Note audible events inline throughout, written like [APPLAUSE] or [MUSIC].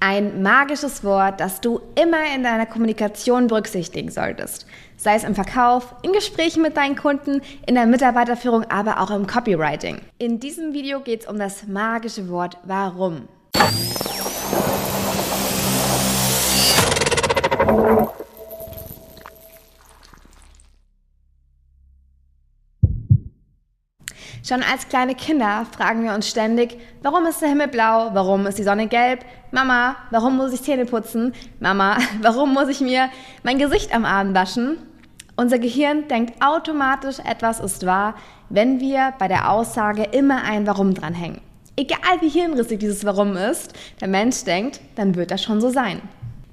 Ein magisches Wort, das du immer in deiner Kommunikation berücksichtigen solltest. Sei es im Verkauf, in Gesprächen mit deinen Kunden, in der Mitarbeiterführung, aber auch im Copywriting. In diesem Video geht es um das magische Wort Warum. Schon als kleine Kinder fragen wir uns ständig, warum ist der Himmel blau? Warum ist die Sonne gelb? Mama, warum muss ich Zähne putzen? Mama, [LAUGHS] warum muss ich mir mein Gesicht am Abend waschen? Unser Gehirn denkt automatisch, etwas ist wahr, wenn wir bei der Aussage immer ein Warum dranhängen. Egal wie hirnrissig dieses Warum ist, der Mensch denkt, dann wird das schon so sein.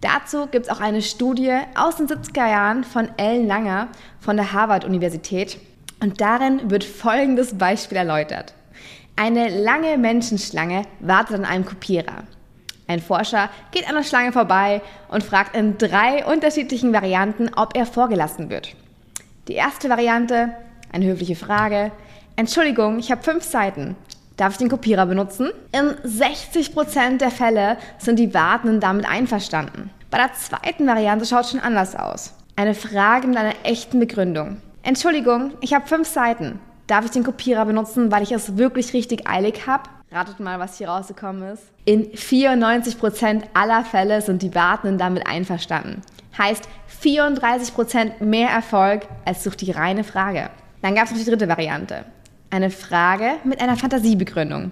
Dazu gibt es auch eine Studie aus den 70er Jahren von Ellen Langer von der Harvard-Universität. Und darin wird folgendes Beispiel erläutert. Eine lange Menschenschlange wartet an einem Kopierer. Ein Forscher geht an der Schlange vorbei und fragt in drei unterschiedlichen Varianten, ob er vorgelassen wird. Die erste Variante, eine höfliche Frage. Entschuldigung, ich habe fünf Seiten. Darf ich den Kopierer benutzen? In 60% der Fälle sind die Wartenden damit einverstanden. Bei der zweiten Variante schaut es schon anders aus. Eine Frage mit einer echten Begründung. Entschuldigung, ich habe fünf Seiten. Darf ich den Kopierer benutzen, weil ich es wirklich richtig eilig habe? Ratet mal, was hier rausgekommen ist. In 94% aller Fälle sind die Wartenden damit einverstanden. Heißt 34% mehr Erfolg als durch die reine Frage. Dann gab es noch die dritte Variante. Eine Frage mit einer Fantasiebegründung.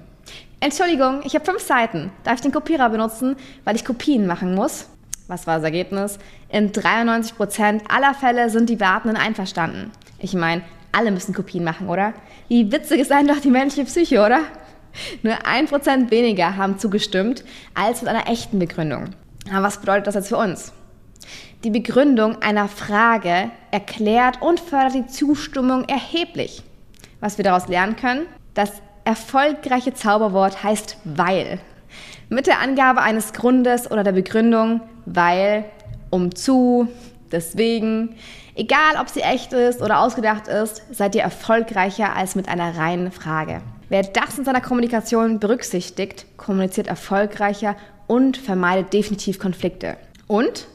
Entschuldigung, ich habe fünf Seiten. Darf ich den Kopierer benutzen, weil ich Kopien machen muss? Was war das Ergebnis? In 93% aller Fälle sind die Wartenden einverstanden. Ich meine, alle müssen Kopien machen, oder? Wie witzig ist denn doch die menschliche Psyche, oder? Nur ein Prozent weniger haben zugestimmt als mit einer echten Begründung. Aber was bedeutet das jetzt für uns? Die Begründung einer Frage erklärt und fördert die Zustimmung erheblich. Was wir daraus lernen können? Das erfolgreiche Zauberwort heißt weil. Mit der Angabe eines Grundes oder der Begründung weil, um zu, deswegen, Egal, ob sie echt ist oder ausgedacht ist, seid ihr erfolgreicher als mit einer reinen Frage. Wer das in seiner Kommunikation berücksichtigt, kommuniziert erfolgreicher und vermeidet definitiv Konflikte. Und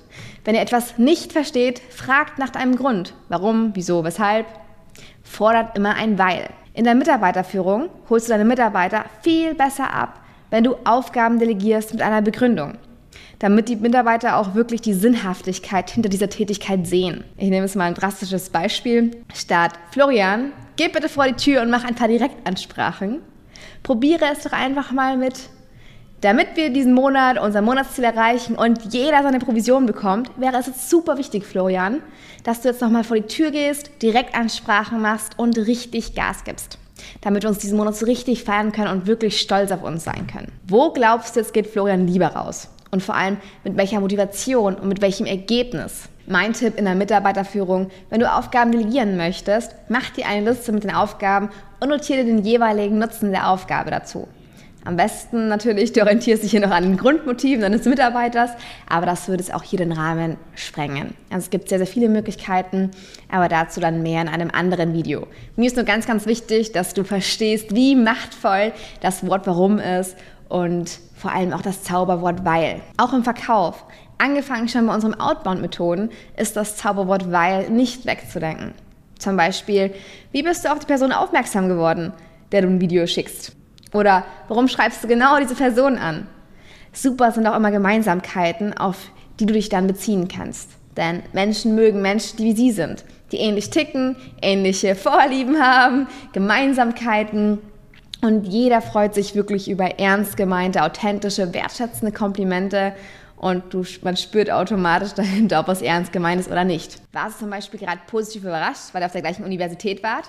wenn ihr etwas nicht versteht, fragt nach einem Grund. Warum, wieso, weshalb. Fordert immer ein Weil. In der Mitarbeiterführung holst du deine Mitarbeiter viel besser ab, wenn du Aufgaben delegierst mit einer Begründung damit die Mitarbeiter auch wirklich die Sinnhaftigkeit hinter dieser Tätigkeit sehen. Ich nehme jetzt mal ein drastisches Beispiel. Statt Florian, geh bitte vor die Tür und mach ein paar Direktansprachen. Probiere es doch einfach mal mit damit wir diesen Monat unser Monatsziel erreichen und jeder seine Provision bekommt, wäre es jetzt super wichtig, Florian, dass du jetzt nochmal vor die Tür gehst, Direktansprachen machst und richtig Gas gibst. Damit wir uns diesen Monat so richtig feiern können und wirklich stolz auf uns sein können. Wo glaubst du, jetzt geht Florian lieber raus? Und vor allem mit welcher Motivation und mit welchem Ergebnis. Mein Tipp in der Mitarbeiterführung, wenn du Aufgaben delegieren möchtest, mach dir eine Liste mit den Aufgaben und notiere den jeweiligen Nutzen der Aufgabe dazu. Am besten natürlich, du orientierst dich hier noch an den Grundmotiven deines Mitarbeiters, aber das würde es auch hier den Rahmen sprengen. Also es gibt sehr, sehr viele Möglichkeiten, aber dazu dann mehr in einem anderen Video. Mir ist nur ganz, ganz wichtig, dass du verstehst, wie machtvoll das Wort Warum ist und vor allem auch das Zauberwort weil. Auch im Verkauf, angefangen schon bei unseren Outbound-Methoden, ist das Zauberwort weil nicht wegzudenken. Zum Beispiel, wie bist du auf die Person aufmerksam geworden, der du ein Video schickst? Oder warum schreibst du genau diese Person an? Super sind auch immer Gemeinsamkeiten, auf die du dich dann beziehen kannst. Denn Menschen mögen Menschen, die wie sie sind, die ähnlich ticken, ähnliche Vorlieben haben, Gemeinsamkeiten und jeder freut sich wirklich über ernst gemeinte, authentische, wertschätzende Komplimente. Und du, man spürt automatisch [LAUGHS] dahinter, ob es ernst gemeint ist oder nicht. Warst du zum Beispiel gerade positiv überrascht, weil ihr auf der gleichen Universität wart?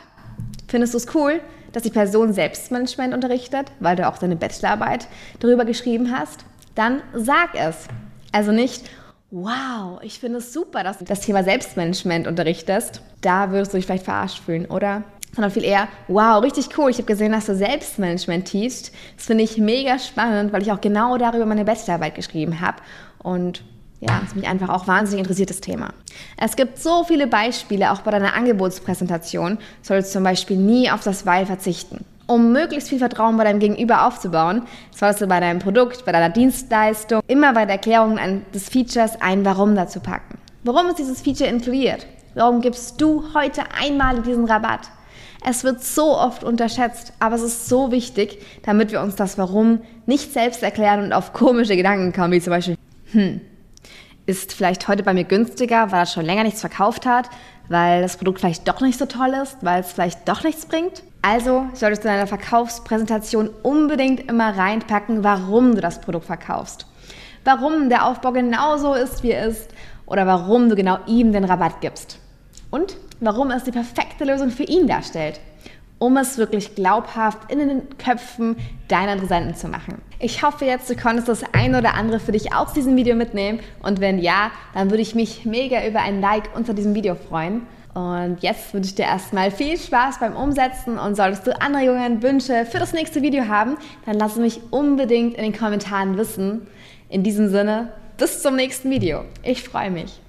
Findest du es cool, dass die Person Selbstmanagement unterrichtet, weil du auch deine Bachelorarbeit darüber geschrieben hast? Dann sag es. Also nicht, wow, ich finde es super, dass du das Thema Selbstmanagement unterrichtest. Da würdest du dich vielleicht verarscht fühlen, oder? Sondern viel eher, wow, richtig cool, ich habe gesehen, dass du Selbstmanagement teachst. Das finde ich mega spannend, weil ich auch genau darüber meine Bachelorarbeit geschrieben habe und ja, das mich einfach auch wahnsinnig interessiert, das Thema. Es gibt so viele Beispiele, auch bei deiner Angebotspräsentation solltest du zum Beispiel nie auf das Weil verzichten. Um möglichst viel Vertrauen bei deinem Gegenüber aufzubauen, solltest du bei deinem Produkt, bei deiner Dienstleistung immer bei der Erklärung des Features ein Warum dazu packen. Warum ist dieses Feature inkludiert? Warum gibst du heute einmal diesen Rabatt? Es wird so oft unterschätzt, aber es ist so wichtig, damit wir uns das Warum nicht selbst erklären und auf komische Gedanken kommen, wie zum Beispiel, hm, ist vielleicht heute bei mir günstiger, weil er schon länger nichts verkauft hat, weil das Produkt vielleicht doch nicht so toll ist, weil es vielleicht doch nichts bringt. Also solltest du in deiner Verkaufspräsentation unbedingt immer reinpacken, warum du das Produkt verkaufst. Warum der Aufbau genauso ist, wie er ist oder warum du genau ihm den Rabatt gibst. Und warum es die perfekte Lösung für ihn darstellt, um es wirklich glaubhaft in den Köpfen deiner Interessenten zu machen. Ich hoffe jetzt, du konntest das ein oder andere für dich aus diesem Video mitnehmen und wenn ja, dann würde ich mich mega über ein Like unter diesem Video freuen. Und jetzt wünsche ich dir erstmal viel Spaß beim Umsetzen und solltest du Anregungen, Wünsche für das nächste Video haben, dann lass mich unbedingt in den Kommentaren wissen. In diesem Sinne, bis zum nächsten Video. Ich freue mich.